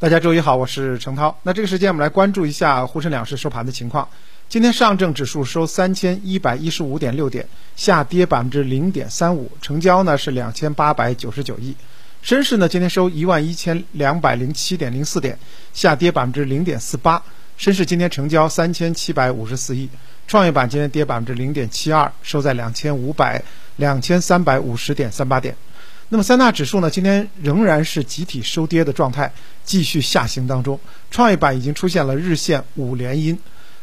大家周一好，我是程涛。那这个时间我们来关注一下沪深两市收盘的情况。今天上证指数收三千一百一十五点六点，下跌百分之零点三五，成交呢是两千八百九十九亿。深市呢今天收一万一千两百零七点零四点，下跌百分之零点四八。深市今天成交三千七百五十四亿。创业板今天跌百分之零点七二，收在两千五百两千三百五十点三八点。那么三大指数呢，今天仍然是集体收跌的状态，继续下行当中。创业板已经出现了日线五连阴，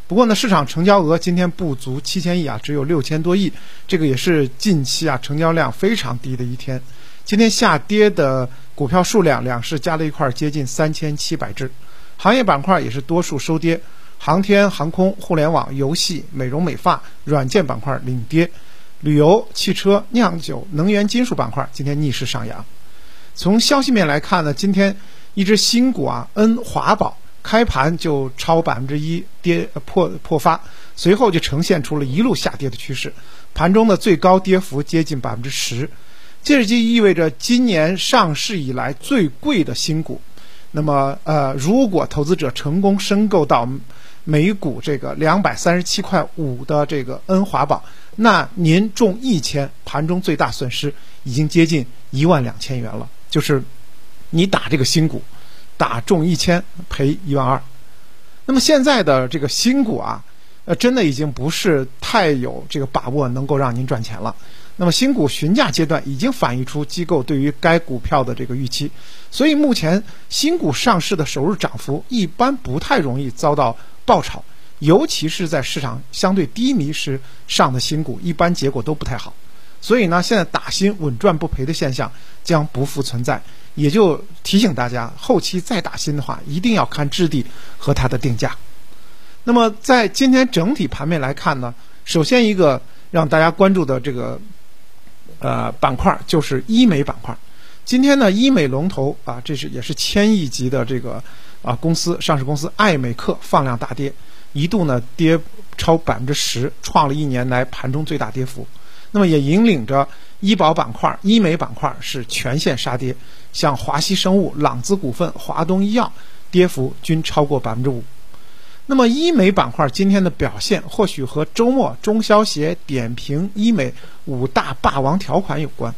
不过呢，市场成交额今天不足七千亿啊，只有六千多亿，这个也是近期啊成交量非常低的一天。今天下跌的股票数量，两市加在一块儿接近三千七百只。行业板块也是多数收跌，航天航空、互联网、游戏、美容美发、软件板块领跌。旅游、汽车、酿酒、能源、金属板块今天逆势上扬。从消息面来看呢，今天一只新股啊，恩华宝开盘就超百分之一跌破破发，随后就呈现出了一路下跌的趋势，盘中的最高跌幅接近百分之十，这就意味着今年上市以来最贵的新股。那么呃，如果投资者成功申购到每股这个两百三十七块五的这个恩华宝。那您中一千，盘中最大损失已经接近一万两千元了。就是你打这个新股，打中一千赔一万二。那么现在的这个新股啊，呃，真的已经不是太有这个把握能够让您赚钱了。那么新股询价阶段已经反映出机构对于该股票的这个预期，所以目前新股上市的首日涨幅一般不太容易遭到爆炒。尤其是在市场相对低迷时上的新股，一般结果都不太好。所以呢，现在打新稳赚不赔的现象将不复存在。也就提醒大家，后期再打新的话，一定要看质地和它的定价。那么，在今天整体盘面来看呢，首先一个让大家关注的这个呃板块就是医美板块。今天呢，医美龙头啊，这是也是千亿级的这个啊公司上市公司爱美克放量大跌。一度呢跌超百分之十，创了一年来盘中最大跌幅。那么也引领着医保板块、医美板块是全线杀跌，像华西生物、朗姿股份、华东医药跌幅均超过百分之五。那么医美板块今天的表现，或许和周末中消协点评医美五大霸王条款有关。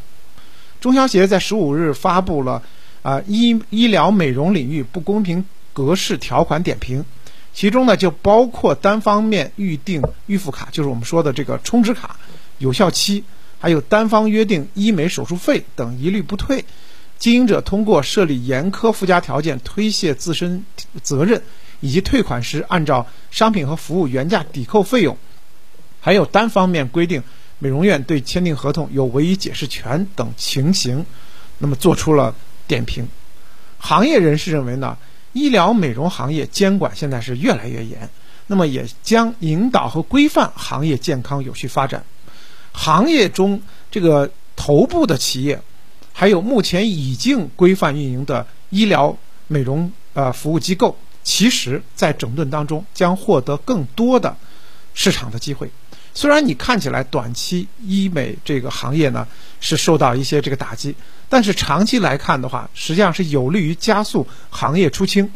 中消协在十五日发布了啊医医疗美容领域不公平格式条款点评。其中呢，就包括单方面预定预付卡，就是我们说的这个充值卡，有效期，还有单方约定医美手术费等一律不退。经营者通过设立严苛附加条件推卸自身责任，以及退款时按照商品和服务原价抵扣费用，还有单方面规定美容院对签订合同有唯一解释权等情形，那么做出了点评。行业人士认为呢？医疗美容行业监管现在是越来越严，那么也将引导和规范行业健康有序发展。行业中这个头部的企业，还有目前已经规范运营的医疗美容呃服务机构，其实在整顿当中将获得更多的市场的机会。虽然你看起来短期医美这个行业呢是受到一些这个打击。但是长期来看的话，实际上是有利于加速行业出清，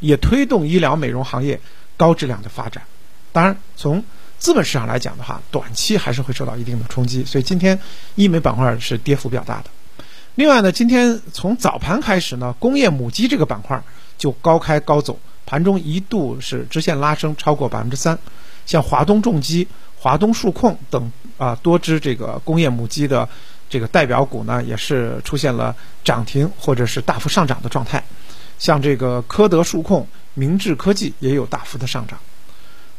也推动医疗美容行业高质量的发展。当然，从资本市场来讲的话，短期还是会受到一定的冲击。所以今天医美板块是跌幅比较大的。另外呢，今天从早盘开始呢，工业母机这个板块就高开高走，盘中一度是直线拉升超过百分之三。像华东重机、华东数控等啊多只这个工业母机的。这个代表股呢，也是出现了涨停或者是大幅上涨的状态，像这个科德数控、明智科技也有大幅的上涨。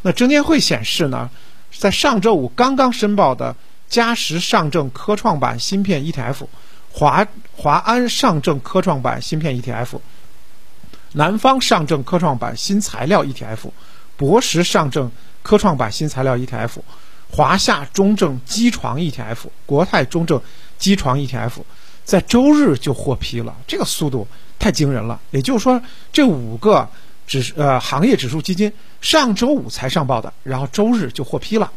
那证监会显示呢，在上周五刚刚申报的嘉实上证科创板芯片 ETF、华华安上证科创板芯片 ETF、南方上证科创板新材料 ETF、博时上证科创板新材料 ETF、华夏中证机床 ETF、国泰中证。机床 ETF 在周日就获批了，这个速度太惊人了。也就是说，这五个指呃行业指数基金上周五才上报的，然后周日就获批了，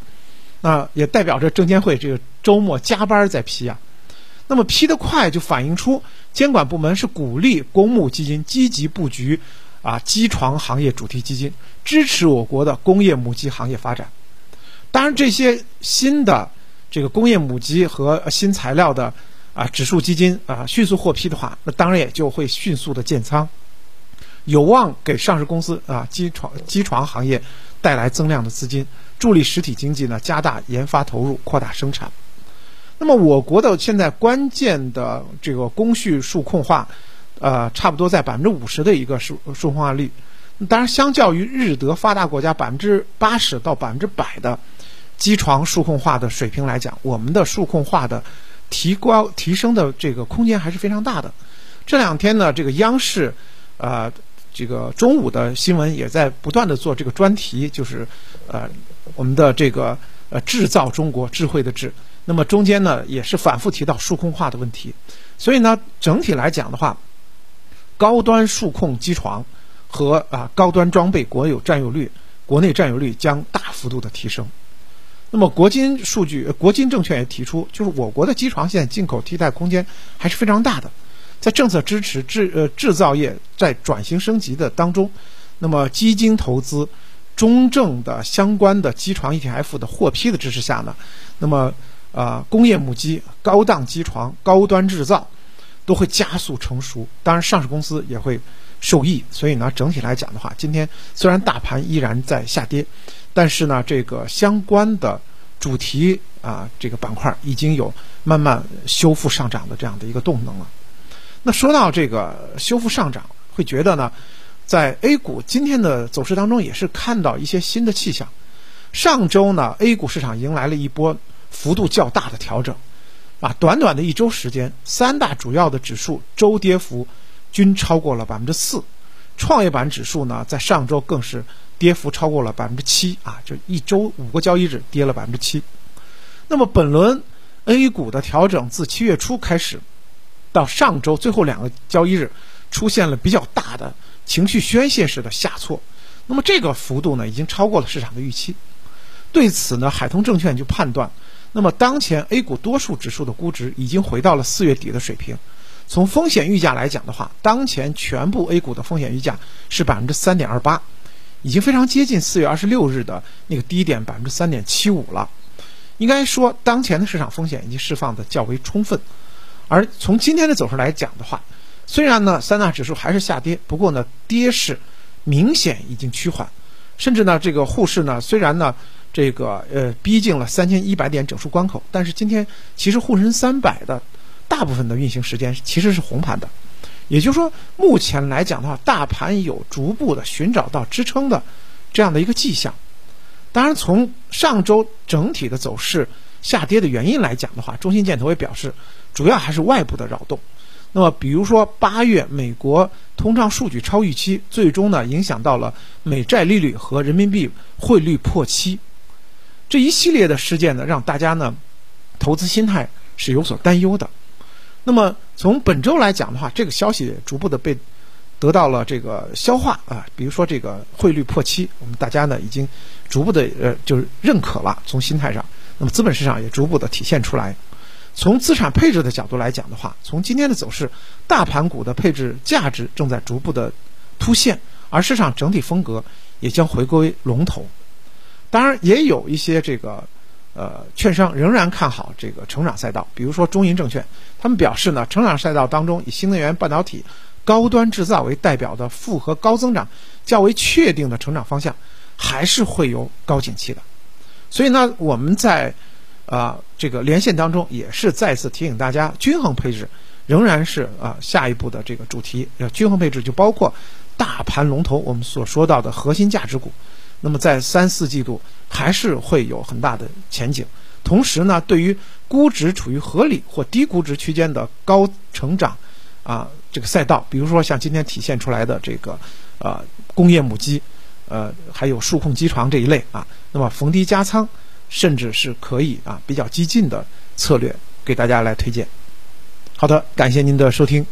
那也代表着证监会这个周末加班在批啊。那么批得快，就反映出监管部门是鼓励公募基金积极布局啊机床行业主题基金，支持我国的工业母机行业发展。当然，这些新的这个工业母机和新材料的啊指数基金啊迅速获批的话，那当然也就会迅速的建仓，有望给上市公司啊机床机床行业带来增量的资金，助力实体经济呢加大研发投入，扩大生产。那么，我国的现在关键的这个工序数控化，呃，差不多在百分之五十的一个数数控化率。当然，相较于日德发达国家百分之八十到百分之百的机床数控化的水平来讲，我们的数控化的提高提升的这个空间还是非常大的。这两天呢，这个央视，呃，这个中午的新闻也在不断的做这个专题，就是呃，我们的这个呃制造中国智慧的智。那么中间呢，也是反复提到数控化的问题，所以呢，整体来讲的话，高端数控机床和啊高端装备国有占有率，国内占有率将大幅度的提升。那么国金数据，国金证券也提出，就是我国的机床现在进口替代空间还是非常大的，在政策支持制呃制造业在转型升级的当中，那么基金投资、中证的相关的机床 ETF 的获批的支持下呢，那么。啊，工业母机、高档机床、高端制造都会加速成熟，当然上市公司也会受益。所以呢，整体来讲的话，今天虽然大盘依然在下跌，但是呢，这个相关的主题啊，这个板块已经有慢慢修复上涨的这样的一个动能了。那说到这个修复上涨，会觉得呢，在 A 股今天的走势当中，也是看到一些新的气象。上周呢，A 股市场迎来了一波。幅度较大的调整，啊，短短的一周时间，三大主要的指数周跌幅均超过了百分之四，创业板指数呢，在上周更是跌幅超过了百分之七，啊，就一周五个交易日跌了百分之七。那么本轮 A 股的调整自七月初开始，到上周最后两个交易日，出现了比较大的情绪宣泄式的下挫，那么这个幅度呢，已经超过了市场的预期。对此呢，海通证券就判断。那么，当前 A 股多数指数的估值已经回到了四月底的水平。从风险溢价来讲的话，当前全部 A 股的风险溢价是百分之三点二八，已经非常接近四月二十六日的那个低点百分之三点七五了。应该说，当前的市场风险已经释放的较为充分。而从今天的走势来讲的话，虽然呢三大指数还是下跌，不过呢跌势明显已经趋缓，甚至呢这个沪市呢虽然呢。这个呃，逼近了三千一百点整数关口，但是今天其实沪深三百的大部分的运行时间其实是红盘的，也就是说，目前来讲的话，大盘有逐步的寻找到支撑的这样的一个迹象。当然，从上周整体的走势下跌的原因来讲的话，中信建投也表示，主要还是外部的扰动。那么，比如说八月美国通胀数据超预期，最终呢影响到了美债利率和人民币汇率破七。这一系列的事件呢，让大家呢投资心态是有所担忧的。那么从本周来讲的话，这个消息逐步的被得到了这个消化啊。比如说这个汇率破七，我们大家呢已经逐步的呃就是认可了。从心态上，那么资本市场也逐步的体现出来。从资产配置的角度来讲的话，从今天的走势，大盘股的配置价值正在逐步的凸现，而市场整体风格也将回归龙头。当然，也有一些这个呃券商仍然看好这个成长赛道，比如说中银证券，他们表示呢，成长赛道当中以新能源半导体、高端制造为代表的复合高增长较为确定的成长方向，还是会有高景气的。所以呢，我们在啊这个连线当中也是再次提醒大家，均衡配置仍然是啊下一步的这个主题。均衡配置就包括大盘龙头我们所说到的核心价值股。那么在三四季度还是会有很大的前景。同时呢，对于估值处于合理或低估值区间的高成长啊这个赛道，比如说像今天体现出来的这个呃工业母机，呃还有数控机床这一类啊，那么逢低加仓，甚至是可以啊比较激进的策略给大家来推荐。好的，感谢您的收听。